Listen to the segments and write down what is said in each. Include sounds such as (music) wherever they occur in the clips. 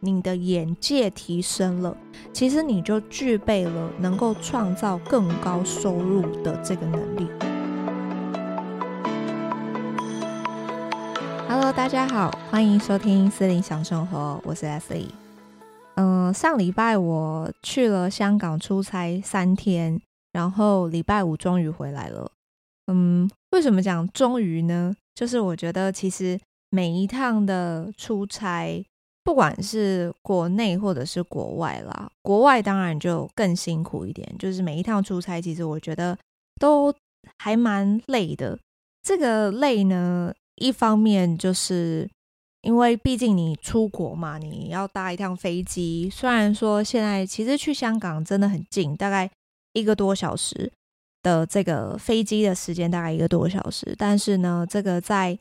你的眼界提升了，其实你就具备了能够创造更高收入的这个能力。Hello，大家好，欢迎收听森林想生活，我是 Ashley。嗯，上礼拜我去了香港出差三天，然后礼拜五终于回来了。嗯，为什么讲终于呢？就是我觉得其实每一趟的出差。不管是国内或者是国外啦，国外当然就更辛苦一点。就是每一趟出差，其实我觉得都还蛮累的。这个累呢，一方面就是因为毕竟你出国嘛，你要搭一趟飞机。虽然说现在其实去香港真的很近，大概一个多小时的这个飞机的时间，大概一个多小时。但是呢，这个在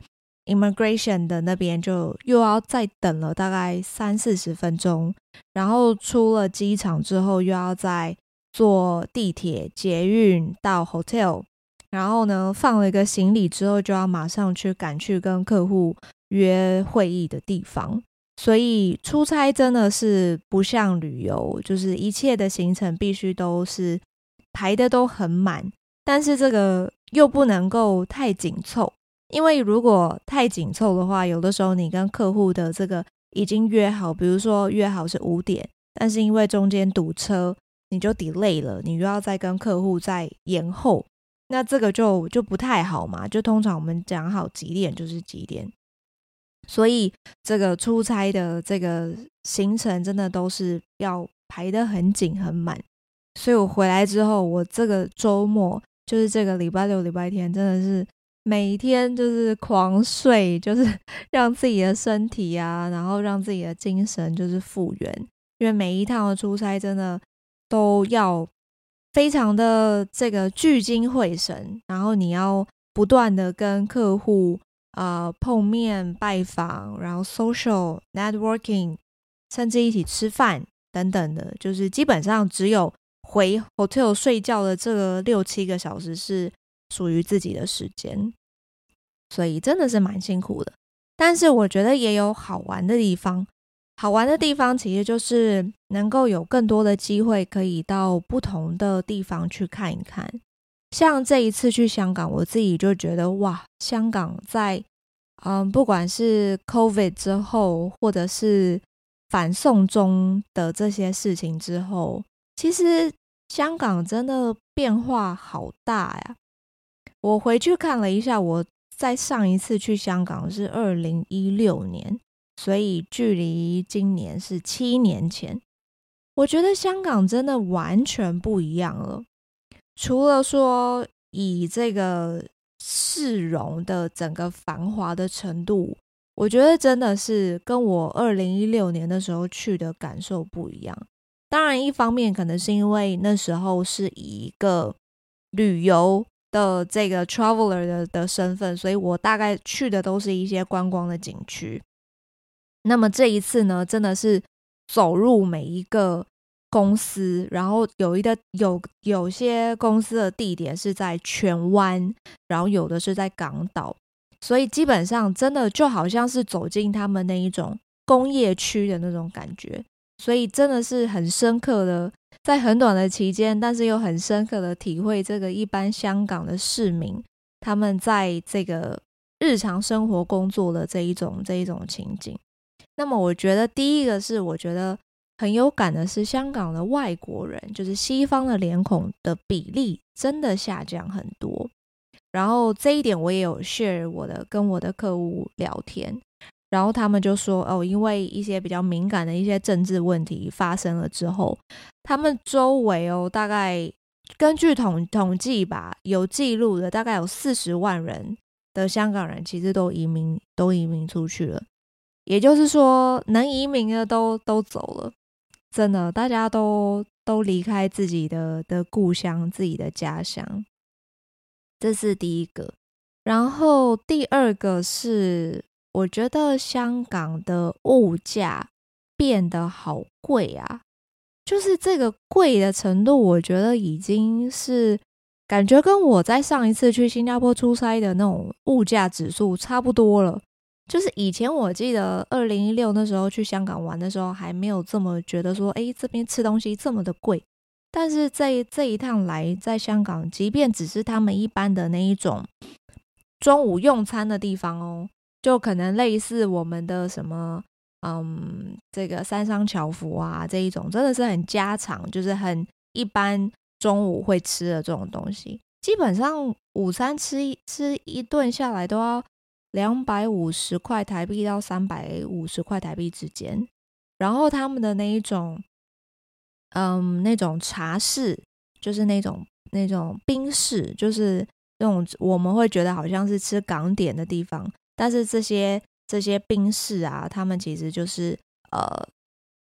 Immigration 的那边就又要再等了大概三四十分钟，然后出了机场之后又要再坐地铁、捷运到 hotel，然后呢，放了一个行李之后就要马上去赶去跟客户约会议的地方，所以出差真的是不像旅游，就是一切的行程必须都是排的都很满，但是这个又不能够太紧凑。因为如果太紧凑的话，有的时候你跟客户的这个已经约好，比如说约好是五点，但是因为中间堵车，你就 delay 了，你又要再跟客户再延后，那这个就就不太好嘛。就通常我们讲好几点就是几点，所以这个出差的这个行程真的都是要排得很紧很满。所以我回来之后，我这个周末就是这个礼拜六、礼拜天，真的是。每天就是狂睡，就是 (laughs) 让自己的身体啊，然后让自己的精神就是复原。因为每一趟的出差真的都要非常的这个聚精会神，然后你要不断的跟客户啊、呃、碰面拜访，然后 social networking，甚至一起吃饭等等的，就是基本上只有回 hotel 睡觉的这个六七个小时是属于自己的时间。所以真的是蛮辛苦的，但是我觉得也有好玩的地方。好玩的地方其实就是能够有更多的机会可以到不同的地方去看一看。像这一次去香港，我自己就觉得哇，香港在嗯，不管是 COVID 之后，或者是反送中的这些事情之后，其实香港真的变化好大呀。我回去看了一下我。在上一次去香港是二零一六年，所以距离今年是七年前。我觉得香港真的完全不一样了。除了说以这个市容的整个繁华的程度，我觉得真的是跟我二零一六年的时候去的感受不一样。当然，一方面可能是因为那时候是以一个旅游。的这个 traveler 的的身份，所以我大概去的都是一些观光的景区。那么这一次呢，真的是走入每一个公司，然后有一个有有些公司的地点是在荃湾，然后有的是在港岛，所以基本上真的就好像是走进他们那一种工业区的那种感觉，所以真的是很深刻的。在很短的期间，但是又很深刻的体会这个一般香港的市民他们在这个日常生活工作的这一种这一种情景。那么，我觉得第一个是我觉得很有感的是，香港的外国人，就是西方的脸孔的比例真的下降很多。然后这一点我也有 share 我的跟我的客户聊天。然后他们就说：“哦，因为一些比较敏感的一些政治问题发生了之后，他们周围哦，大概根据统统计吧，有记录的大概有四十万人的香港人，其实都移民都移民出去了。也就是说，能移民的都都走了，真的，大家都都离开自己的的故乡、自己的家乡。这是第一个。然后第二个是。”我觉得香港的物价变得好贵啊，就是这个贵的程度，我觉得已经是感觉跟我在上一次去新加坡出差的那种物价指数差不多了。就是以前我记得二零一六那时候去香港玩的时候，还没有这么觉得说，哎，这边吃东西这么的贵。但是这这一趟来在香港，即便只是他们一般的那一种中午用餐的地方哦，就可能类似我们的什么，嗯，这个三商巧福啊这一种，真的是很家常，就是很一般中午会吃的这种东西。基本上午餐吃一吃一顿下来都要。两百五十块台币到三百五十块台币之间，然后他们的那一种，嗯，那种茶室，就是那种那种冰室，就是那种我们会觉得好像是吃港点的地方，但是这些这些宾士啊，他们其实就是呃，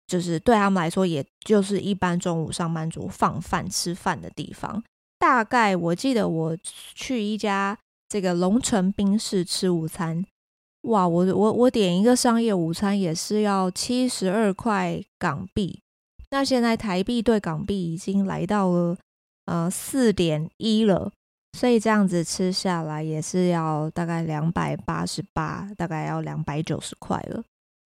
就是对他们来说，也就是一般中午上班族放饭吃饭的地方。大概我记得我去一家。这个龙城宾士吃午餐，哇！我我我点一个商业午餐也是要七十二块港币，那现在台币对港币已经来到了呃四点一了，所以这样子吃下来也是要大概两百八十八，大概要两百九十块了。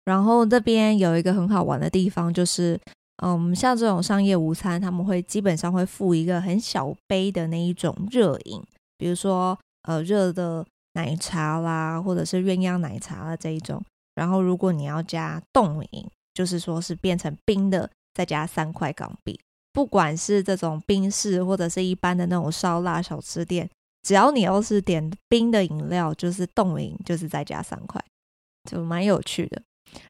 然后这边有一个很好玩的地方，就是嗯，像这种商业午餐，他们会基本上会附一个很小杯的那一种热饮，比如说。呃，热的奶茶啦，或者是鸳鸯奶茶啦这一种。然后，如果你要加冻饮，就是说是变成冰的，再加三块港币。不管是这种冰室，或者是一般的那种烧腊小吃店，只要你要是点冰的饮料，就是冻饮，就是再加三块，就蛮有趣的。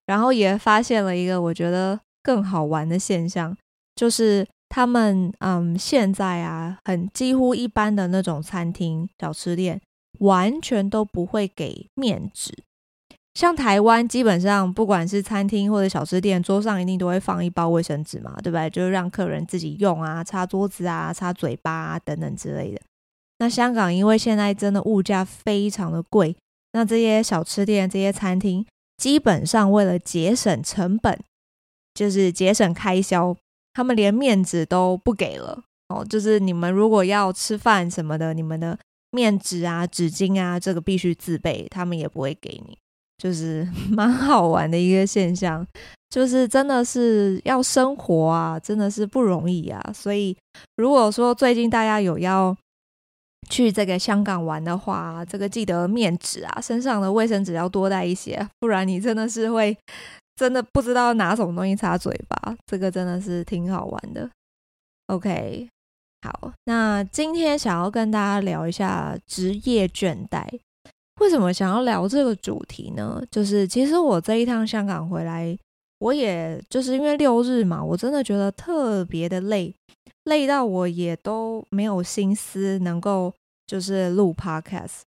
然后也发现了一个我觉得更好玩的现象，就是。他们嗯，现在啊，很几乎一般的那种餐厅、小吃店，完全都不会给面纸。像台湾，基本上不管是餐厅或者小吃店，桌上一定都会放一包卫生纸嘛，对不对？就是让客人自己用啊，擦桌子啊，擦嘴巴啊，等等之类的。那香港因为现在真的物价非常的贵，那这些小吃店、这些餐厅，基本上为了节省成本，就是节省开销。他们连面纸都不给了哦，就是你们如果要吃饭什么的，你们的面纸啊、纸巾啊，这个必须自备，他们也不会给你，就是 (laughs) 蛮好玩的一个现象。就是真的是要生活啊，真的是不容易啊。所以如果说最近大家有要去这个香港玩的话，这个记得面纸啊，身上的卫生纸要多带一些，不然你真的是会。真的不知道拿什么东西擦嘴巴，这个真的是挺好玩的。OK，好，那今天想要跟大家聊一下职业倦怠。为什么想要聊这个主题呢？就是其实我这一趟香港回来，我也就是因为六日嘛，我真的觉得特别的累，累到我也都没有心思能够就是录 Podcast。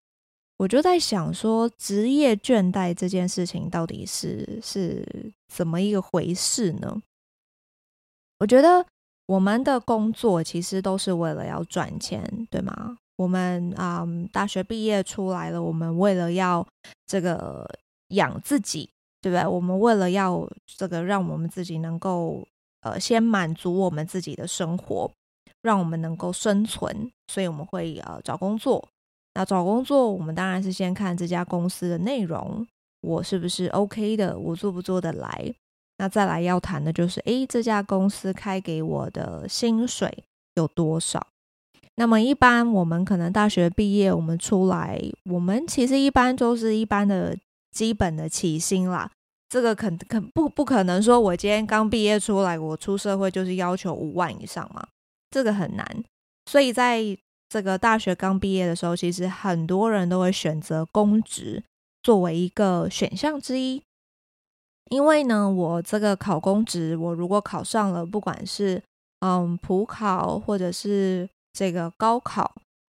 我就在想说，职业倦怠这件事情到底是是怎么一个回事呢？我觉得我们的工作其实都是为了要赚钱，对吗？我们啊、嗯，大学毕业出来了，我们为了要这个养自己，对不对？我们为了要这个让我们自己能够呃先满足我们自己的生活，让我们能够生存，所以我们会呃找工作。那找工作，我们当然是先看这家公司的内容，我是不是 OK 的，我做不做得来。那再来要谈的就是，诶，这家公司开给我的薪水有多少？那么一般我们可能大学毕业，我们出来，我们其实一般都是一般的基本的起薪啦。这个肯肯不不可能说，我今天刚毕业出来，我出社会就是要求五万以上嘛，这个很难。所以在这个大学刚毕业的时候，其实很多人都会选择公职作为一个选项之一，因为呢，我这个考公职，我如果考上了，不管是嗯普考或者是这个高考，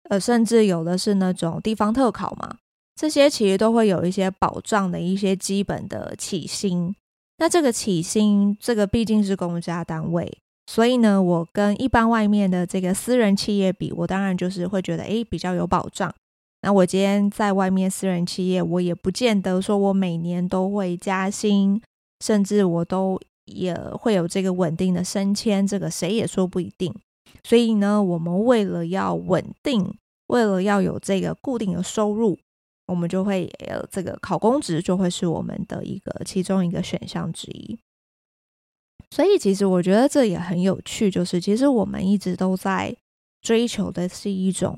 呃，甚至有的是那种地方特考嘛，这些其实都会有一些保障的一些基本的起薪。那这个起薪，这个毕竟是公家单位。所以呢，我跟一般外面的这个私人企业比，我当然就是会觉得，诶，比较有保障。那我今天在外面私人企业，我也不见得说我每年都会加薪，甚至我都也会有这个稳定的升迁，这个谁也说不一定。所以呢，我们为了要稳定，为了要有这个固定的收入，我们就会呃，这个考公职就会是我们的一个其中一个选项之一。所以，其实我觉得这也很有趣，就是其实我们一直都在追求的是一种，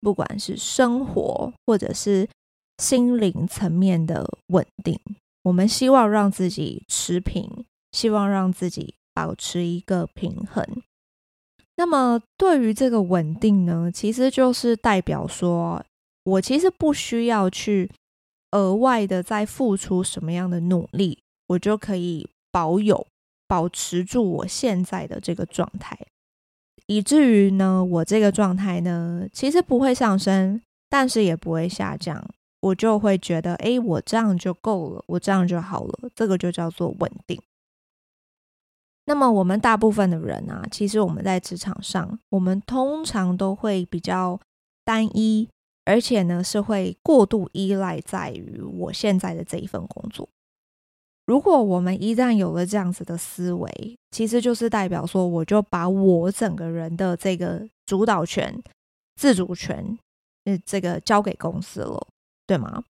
不管是生活或者是心灵层面的稳定。我们希望让自己持平，希望让自己保持一个平衡。那么，对于这个稳定呢，其实就是代表说，我其实不需要去额外的再付出什么样的努力，我就可以保有。保持住我现在的这个状态，以至于呢，我这个状态呢，其实不会上升，但是也不会下降，我就会觉得，哎，我这样就够了，我这样就好了，这个就叫做稳定。那么，我们大部分的人啊，其实我们在职场上，我们通常都会比较单一，而且呢，是会过度依赖在于我现在的这一份工作。如果我们一旦有了这样子的思维，其实就是代表说，我就把我整个人的这个主导权、自主权，呃，这个交给公司了，对吗？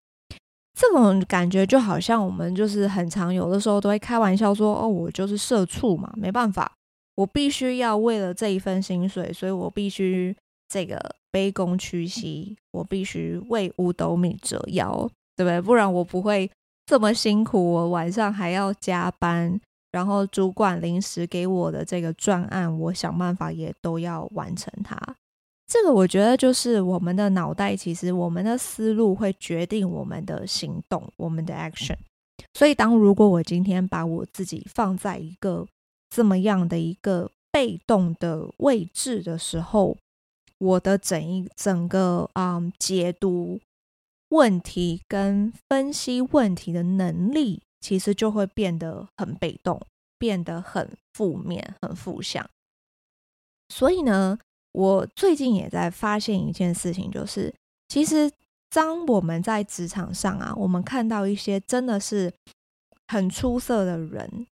这种感觉就好像我们就是很常有的时候都会开玩笑说：“哦，我就是社畜嘛，没办法，我必须要为了这一份薪水，所以我必须这个卑躬屈膝，我必须为五斗米折腰，对不对？不然我不会。”这么辛苦，我晚上还要加班，然后主管临时给我的这个专案，我想办法也都要完成它。这个我觉得就是我们的脑袋，其实我们的思路会决定我们的行动，我们的 action。所以，当如果我今天把我自己放在一个这么样的一个被动的位置的时候，我的整一整个嗯解读。问题跟分析问题的能力，其实就会变得很被动，变得很负面、很负向。所以呢，我最近也在发现一件事情，就是其实当我们在职场上啊，我们看到一些真的是很出色的人，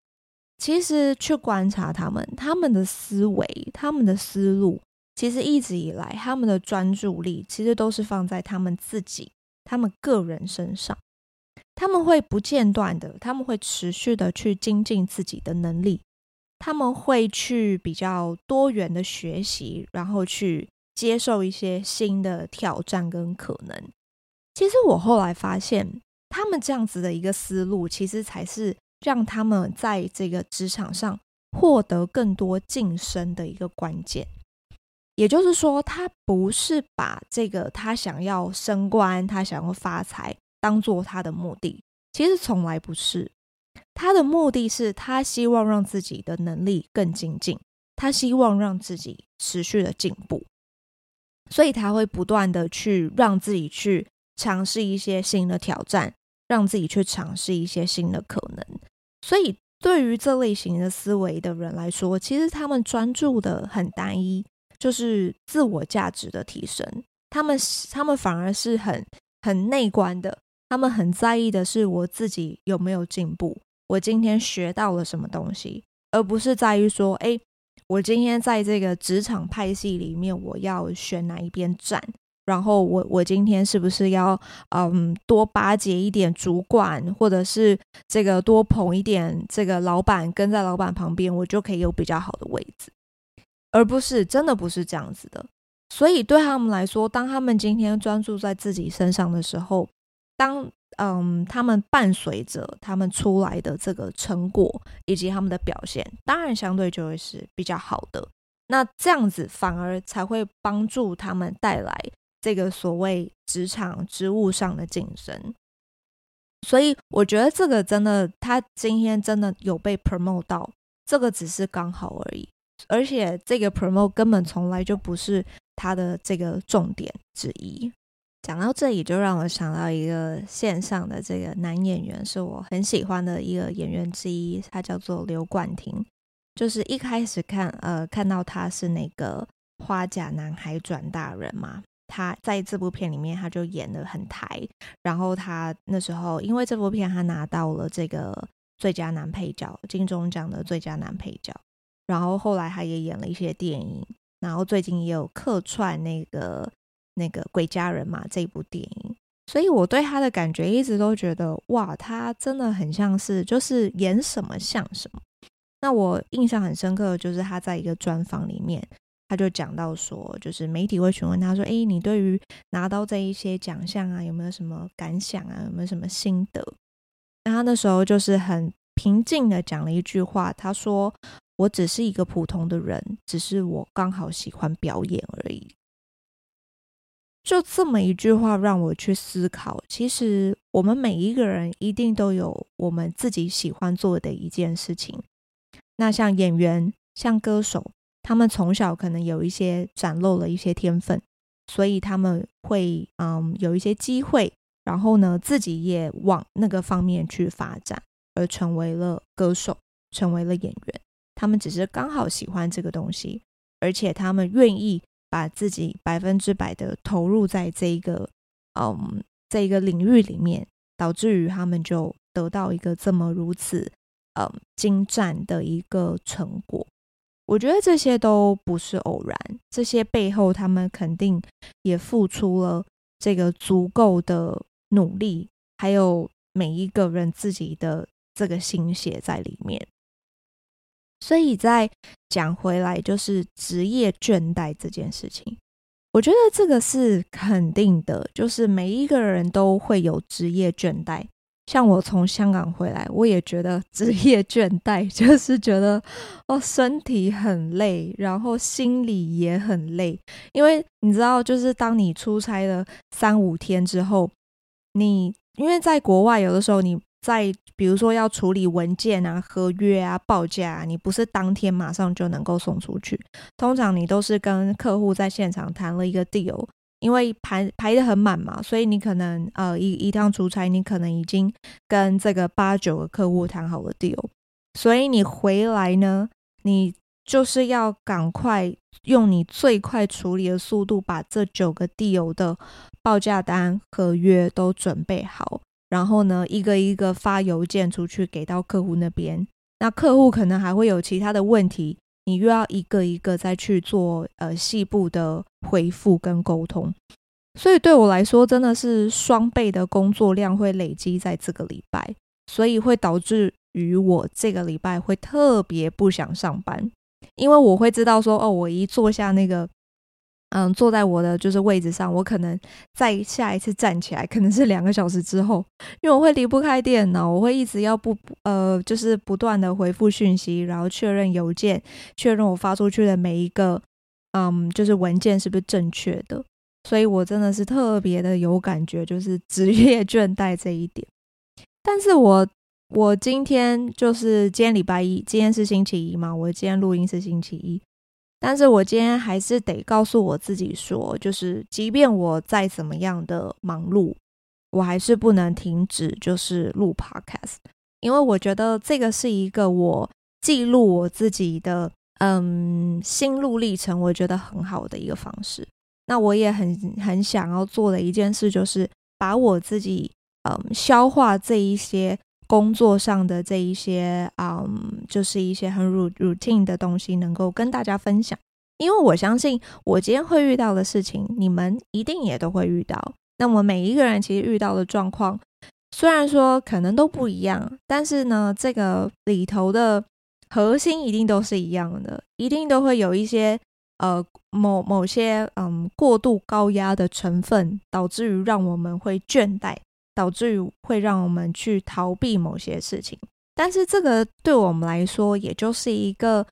其实去观察他们，他们的思维、他们的思路，其实一直以来他们的专注力，其实都是放在他们自己。他们个人身上，他们会不间断的，他们会持续的去精进自己的能力，他们会去比较多元的学习，然后去接受一些新的挑战跟可能。其实我后来发现，他们这样子的一个思路，其实才是让他们在这个职场上获得更多晋升的一个关键。也就是说，他不是把这个他想要升官、他想要发财当做他的目的，其实从来不是。他的目的是他希望让自己的能力更精进，他希望让自己持续的进步，所以他会不断的去让自己去尝试一些新的挑战，让自己去尝试一些新的可能。所以，对于这类型的思维的人来说，其实他们专注的很单一。就是自我价值的提升，他们他们反而是很很内观的，他们很在意的是我自己有没有进步，我今天学到了什么东西，而不是在于说，哎，我今天在这个职场派系里面，我要选哪一边站，然后我我今天是不是要嗯多巴结一点主管，或者是这个多捧一点这个老板，跟在老板旁边，我就可以有比较好的位置。而不是真的不是这样子的，所以对他们来说，当他们今天专注在自己身上的时候，当嗯他们伴随着他们出来的这个成果以及他们的表现，当然相对就会是比较好的。那这样子反而才会帮助他们带来这个所谓职场职务上的晋升。所以我觉得这个真的，他今天真的有被 promote 到，这个只是刚好而已。而且这个 promote 根本从来就不是他的这个重点之一。讲到这里，就让我想到一个线上的这个男演员，是我很喜欢的一个演员之一，他叫做刘冠廷。就是一开始看呃看到他是那个花甲男孩转大人嘛，他在这部片里面他就演的很台。然后他那时候因为这部片他拿到了这个最佳男配角，金钟奖的最佳男配角。然后后来他也演了一些电影，然后最近也有客串那个那个《鬼家人》嘛这部电影。所以我对他的感觉一直都觉得，哇，他真的很像是就是演什么像什么。那我印象很深刻的就是他在一个专访里面，他就讲到说，就是媒体会询问他说，诶，你对于拿到这一些奖项啊，有没有什么感想啊？有没有什么心得？那他那时候就是很平静的讲了一句话，他说：“我只是一个普通的人，只是我刚好喜欢表演而已。”就这么一句话让我去思考，其实我们每一个人一定都有我们自己喜欢做的一件事情。那像演员、像歌手，他们从小可能有一些展露了一些天分，所以他们会嗯有一些机会。然后呢，自己也往那个方面去发展，而成为了歌手，成为了演员。他们只是刚好喜欢这个东西，而且他们愿意把自己百分之百的投入在这一个，嗯，这一个领域里面，导致于他们就得到一个这么如此，嗯，精湛的一个成果。我觉得这些都不是偶然，这些背后他们肯定也付出了这个足够的。努力，还有每一个人自己的这个心血在里面，所以再讲回来，就是职业倦怠这件事情，我觉得这个是肯定的，就是每一个人都会有职业倦怠。像我从香港回来，我也觉得职业倦怠，(laughs) 就是觉得哦，身体很累，然后心里也很累，因为你知道，就是当你出差了三五天之后。你因为在国外，有的时候你在比如说要处理文件啊、合约啊、报价啊，你不是当天马上就能够送出去。通常你都是跟客户在现场谈了一个 deal，因为排排的很满嘛，所以你可能呃一一趟出差，你可能已经跟这个八九个客户谈好了 deal，所以你回来呢，你就是要赶快用你最快处理的速度把这九个 deal 的。报价单、合约都准备好，然后呢，一个一个发邮件出去给到客户那边。那客户可能还会有其他的问题，你又要一个一个再去做呃细部的回复跟沟通。所以对我来说，真的是双倍的工作量会累积在这个礼拜，所以会导致于我这个礼拜会特别不想上班，因为我会知道说，哦，我一坐下那个。嗯，坐在我的就是位置上，我可能再下一次站起来，可能是两个小时之后，因为我会离不开电脑，我会一直要不呃，就是不断的回复讯息，然后确认邮件，确认我发出去的每一个嗯，就是文件是不是正确的，所以我真的是特别的有感觉，就是职业倦怠这一点。但是我我今天就是今天礼拜一，今天是星期一嘛，我今天录音是星期一。但是我今天还是得告诉我自己说，就是即便我再怎么样的忙碌，我还是不能停止，就是录 podcast，因为我觉得这个是一个我记录我自己的嗯心路历程，我觉得很好的一个方式。那我也很很想要做的一件事，就是把我自己嗯消化这一些。工作上的这一些，嗯，就是一些很 routine 的东西，能够跟大家分享。因为我相信，我今天会遇到的事情，你们一定也都会遇到。那么每一个人其实遇到的状况，虽然说可能都不一样，但是呢，这个里头的核心一定都是一样的，一定都会有一些呃某某些嗯过度高压的成分，导致于让我们会倦怠。导致于会让我们去逃避某些事情，但是这个对我们来说，也就是一个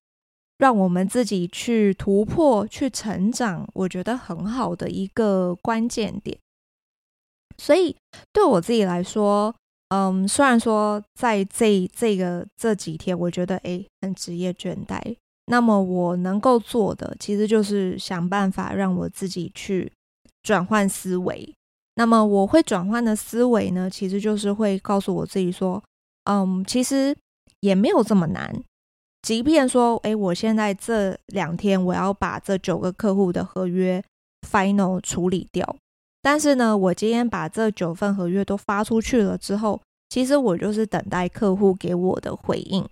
让我们自己去突破、去成长，我觉得很好的一个关键点。所以对我自己来说，嗯，虽然说在这这个这几天，我觉得诶很职业倦怠，那么我能够做的，其实就是想办法让我自己去转换思维。那么我会转换的思维呢，其实就是会告诉我自己说，嗯，其实也没有这么难。即便说，诶，我现在这两天我要把这九个客户的合约 final 处理掉，但是呢，我今天把这九份合约都发出去了之后，其实我就是等待客户给我的回应。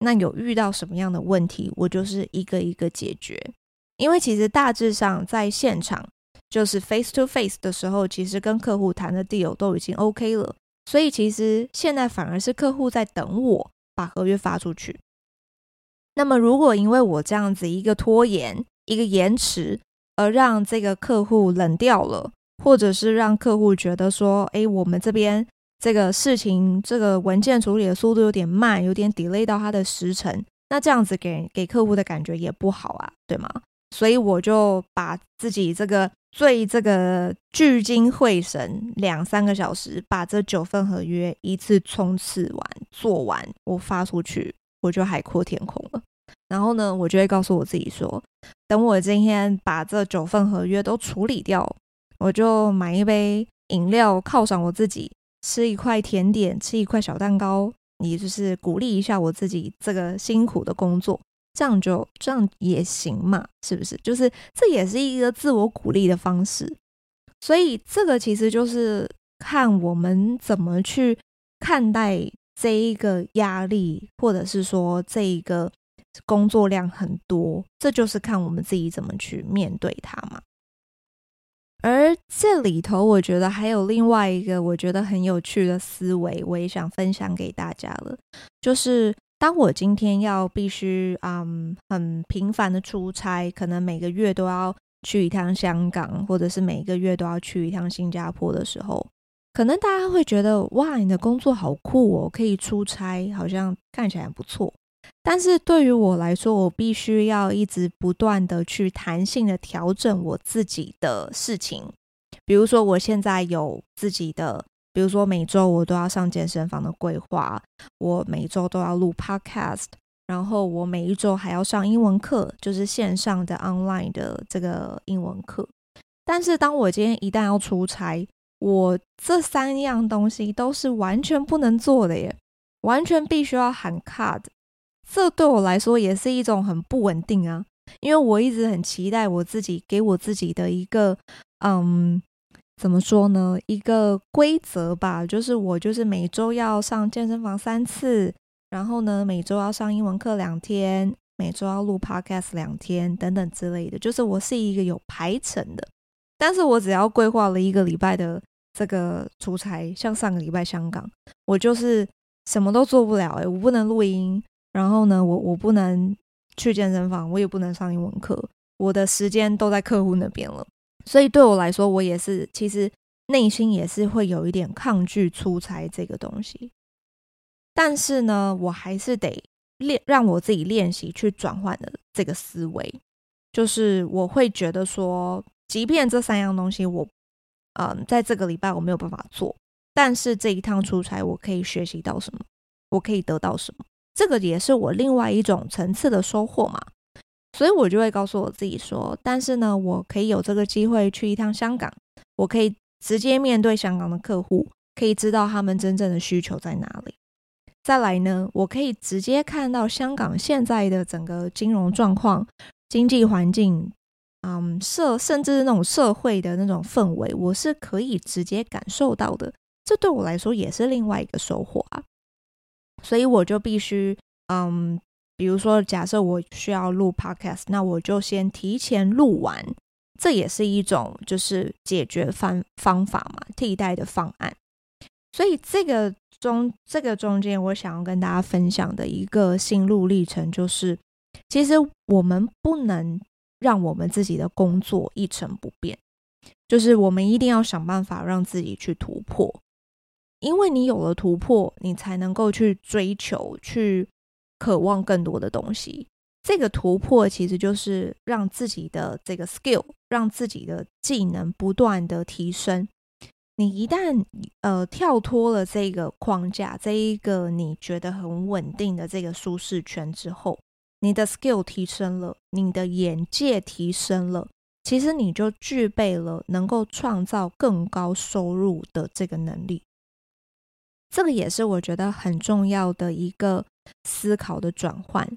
那有遇到什么样的问题，我就是一个一个解决。因为其实大致上在现场。就是 face to face 的时候，其实跟客户谈的 deal 都已经 OK 了，所以其实现在反而是客户在等我把合约发出去。那么，如果因为我这样子一个拖延、一个延迟，而让这个客户冷掉了，或者是让客户觉得说，哎，我们这边这个事情、这个文件处理的速度有点慢，有点 delay 到他的时程，那这样子给给客户的感觉也不好啊，对吗？所以我就把自己这个最这个聚精会神两三个小时，把这九份合约一次冲刺完做完，我发出去，我就海阔天空了。然后呢，我就会告诉我自己说，等我今天把这九份合约都处理掉，我就买一杯饮料犒赏我自己，吃一块甜点，吃一块小蛋糕，也就是鼓励一下我自己这个辛苦的工作。这样就这样也行嘛，是不是？就是这也是一个自我鼓励的方式。所以这个其实就是看我们怎么去看待这一个压力，或者是说这一个工作量很多，这就是看我们自己怎么去面对它嘛。而这里头，我觉得还有另外一个我觉得很有趣的思维，我也想分享给大家了，就是。当我今天要必须嗯很频繁的出差，可能每个月都要去一趟香港，或者是每个月都要去一趟新加坡的时候，可能大家会觉得哇，你的工作好酷哦，可以出差，好像看起来不错。但是对于我来说，我必须要一直不断的去弹性的调整我自己的事情，比如说我现在有自己的。比如说每周我都要上健身房的规划，我每周都要录 podcast，然后我每一周还要上英文课，就是线上的 online 的这个英文课。但是当我今天一旦要出差，我这三样东西都是完全不能做的耶，完全必须要喊 cut。这对我来说也是一种很不稳定啊，因为我一直很期待我自己给我自己的一个嗯。怎么说呢？一个规则吧，就是我就是每周要上健身房三次，然后呢，每周要上英文课两天，每周要录 podcast 两天，等等之类的。就是我是一个有排程的，但是我只要规划了一个礼拜的这个出差，像上个礼拜香港，我就是什么都做不了，诶，我不能录音，然后呢，我我不能去健身房，我也不能上英文课，我的时间都在客户那边了。所以对我来说，我也是，其实内心也是会有一点抗拒出差这个东西。但是呢，我还是得练，让我自己练习去转换的这个思维，就是我会觉得说，即便这三样东西我，嗯，在这个礼拜我没有办法做，但是这一趟出差我可以学习到什么，我可以得到什么，这个也是我另外一种层次的收获嘛。所以我就会告诉我自己说，但是呢，我可以有这个机会去一趟香港，我可以直接面对香港的客户，可以知道他们真正的需求在哪里。再来呢，我可以直接看到香港现在的整个金融状况、经济环境，嗯，社甚至那种社会的那种氛围，我是可以直接感受到的。这对我来说也是另外一个收获啊。所以我就必须，嗯。比如说，假设我需要录 podcast，那我就先提前录完，这也是一种就是解决方方法嘛，替代的方案。所以这个中这个中间，我想要跟大家分享的一个心路历程，就是其实我们不能让我们自己的工作一成不变，就是我们一定要想办法让自己去突破，因为你有了突破，你才能够去追求去。渴望更多的东西，这个突破其实就是让自己的这个 skill，让自己的技能不断的提升。你一旦呃跳脱了这个框架，这一个你觉得很稳定的这个舒适圈之后，你的 skill 提升了，你的眼界提升了，其实你就具备了能够创造更高收入的这个能力。这个也是我觉得很重要的一个。思考的转换。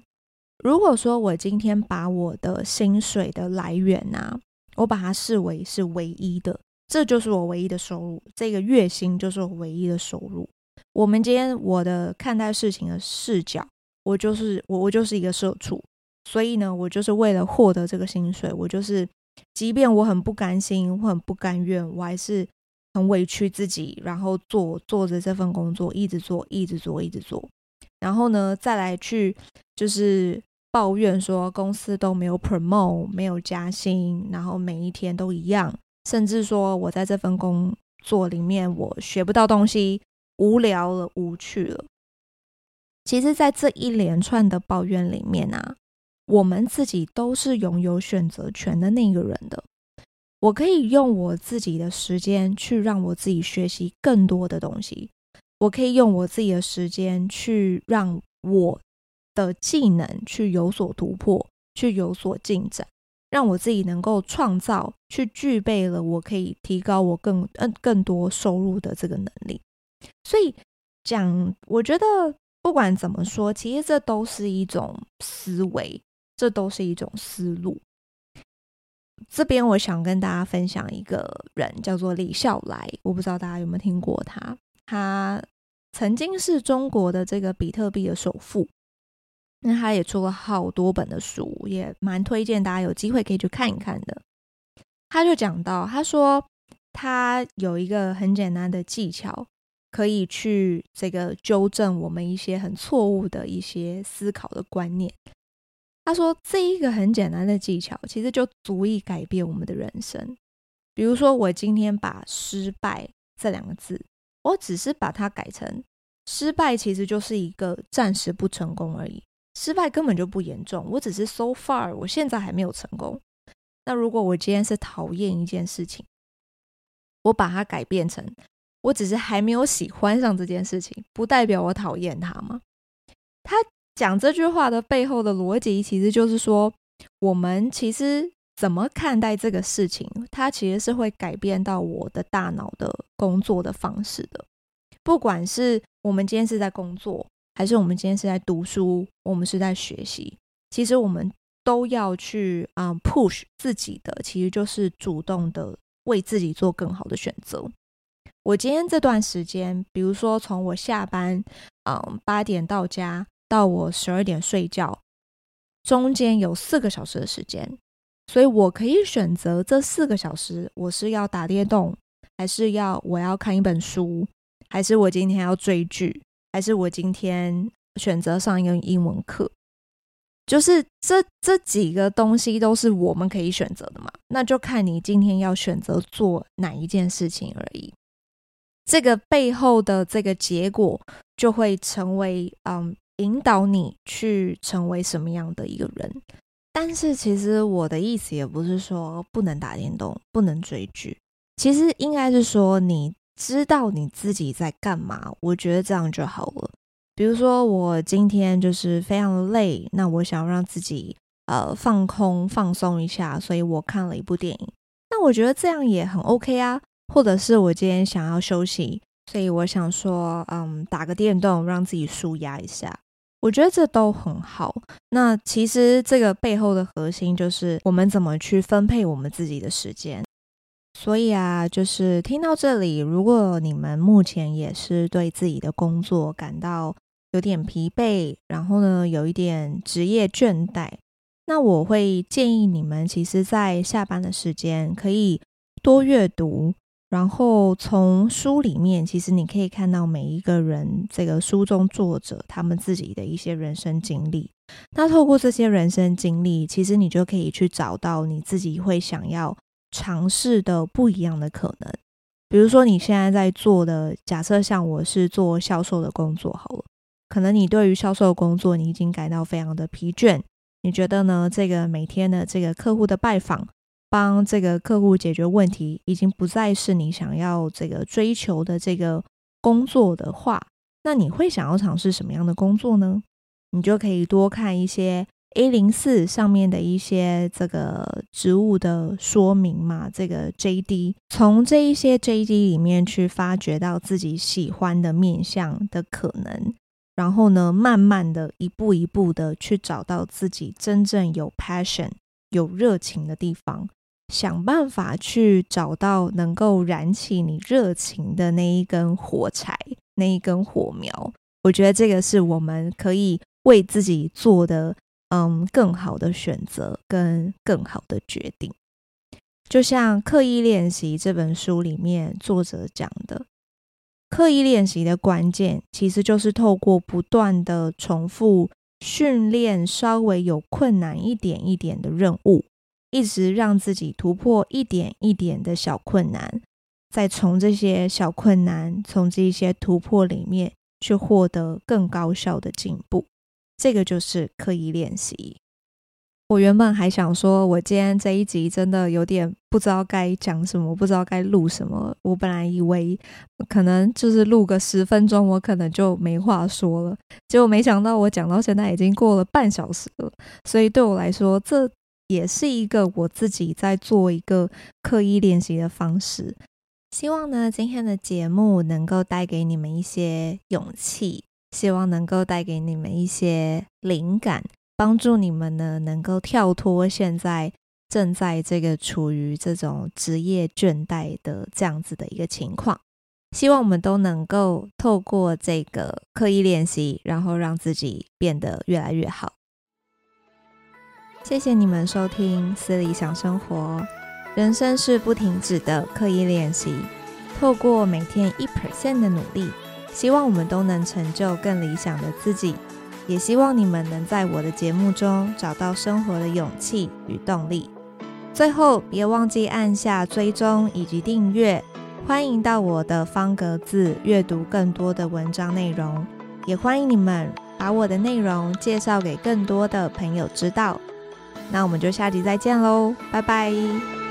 如果说我今天把我的薪水的来源啊，我把它视为是唯一的，这就是我唯一的收入，这个月薪就是我唯一的收入。我们今天我的看待事情的视角，我就是我，我就是一个社畜，所以呢，我就是为了获得这个薪水，我就是即便我很不甘心，我很不甘愿，我还是很委屈自己，然后做做着这份工作，一直做，一直做，一直做。然后呢，再来去就是抱怨说公司都没有 promote，没有加薪，然后每一天都一样，甚至说我在这份工作里面我学不到东西，无聊了，无趣了。其实，在这一连串的抱怨里面啊，我们自己都是拥有选择权的那个人的。我可以用我自己的时间去让我自己学习更多的东西。我可以用我自己的时间去让我的技能去有所突破，去有所进展，让我自己能够创造，去具备了我可以提高我更嗯更多收入的这个能力。所以讲，我觉得不管怎么说，其实这都是一种思维，这都是一种思路。这边我想跟大家分享一个人，叫做李笑来，我不知道大家有没有听过他。他曾经是中国的这个比特币的首富，那他也出了好多本的书，也蛮推荐大家有机会可以去看一看的。他就讲到，他说他有一个很简单的技巧，可以去这个纠正我们一些很错误的一些思考的观念。他说这一个很简单的技巧，其实就足以改变我们的人生。比如说，我今天把“失败”这两个字。我只是把它改成失败，其实就是一个暂时不成功而已。失败根本就不严重，我只是 so far，我现在还没有成功。那如果我今天是讨厌一件事情，我把它改变成我只是还没有喜欢上这件事情，不代表我讨厌它吗？他讲这句话的背后的逻辑，其实就是说，我们其实。怎么看待这个事情？它其实是会改变到我的大脑的工作的方式的。不管是我们今天是在工作，还是我们今天是在读书，我们是在学习，其实我们都要去啊、push 自己的，其实就是主动的为自己做更好的选择。我今天这段时间，比如说从我下班，嗯，八点到家，到我十二点睡觉，中间有四个小时的时间。所以我可以选择这四个小时，我是要打电动，还是要我要看一本书，还是我今天要追剧，还是我今天选择上一个英文课？就是这这几个东西都是我们可以选择的嘛，那就看你今天要选择做哪一件事情而已。这个背后的这个结果就会成为，嗯，引导你去成为什么样的一个人。但是其实我的意思也不是说不能打电动、不能追剧，其实应该是说你知道你自己在干嘛，我觉得这样就好了。比如说我今天就是非常的累，那我想要让自己呃放空、放松一下，所以我看了一部电影，那我觉得这样也很 OK 啊。或者是我今天想要休息，所以我想说，嗯，打个电动让自己舒压一下。我觉得这都很好。那其实这个背后的核心就是我们怎么去分配我们自己的时间。所以啊，就是听到这里，如果你们目前也是对自己的工作感到有点疲惫，然后呢，有一点职业倦怠，那我会建议你们，其实，在下班的时间可以多阅读。然后从书里面，其实你可以看到每一个人这个书中作者他们自己的一些人生经历。那透过这些人生经历，其实你就可以去找到你自己会想要尝试的不一样的可能。比如说你现在在做的，假设像我是做销售的工作好了，可能你对于销售工作你已经感到非常的疲倦，你觉得呢？这个每天的这个客户的拜访。帮这个客户解决问题，已经不再是你想要这个追求的这个工作的话，那你会想要尝试什么样的工作呢？你就可以多看一些 A04 上面的一些这个职务的说明嘛，这个 JD，从这一些 JD 里面去发掘到自己喜欢的面向的可能，然后呢，慢慢的一步一步的去找到自己真正有 passion、有热情的地方。想办法去找到能够燃起你热情的那一根火柴，那一根火苗。我觉得这个是我们可以为自己做的，嗯，更好的选择跟更好的决定。就像《刻意练习》这本书里面作者讲的，刻意练习的关键其实就是透过不断的重复训练，稍微有困难一点一点的任务，一直让自己突破一点一点的小困难，再从这些小困难、从这些突破里面去获得更高效的进步。这个就是刻意练习。我原本还想说，我今天这一集真的有点不知道该讲什么，不知道该录什么。我本来以为可能就是录个十分钟，我可能就没话说了。结果没想到，我讲到现在已经过了半小时了。所以对我来说，这也是一个我自己在做一个刻意练习的方式。希望呢，今天的节目能够带给你们一些勇气，希望能够带给你们一些灵感。帮助你们呢，能够跳脱现在正在这个处于这种职业倦怠的这样子的一个情况。希望我们都能够透过这个刻意练习，然后让自己变得越来越好。谢谢你们收听《私理想生活》，人生是不停止的刻意练习，透过每天一 percent 的努力，希望我们都能成就更理想的自己。也希望你们能在我的节目中找到生活的勇气与动力。最后，别忘记按下追踪以及订阅。欢迎到我的方格子阅读更多的文章内容，也欢迎你们把我的内容介绍给更多的朋友知道。那我们就下集再见喽，拜拜。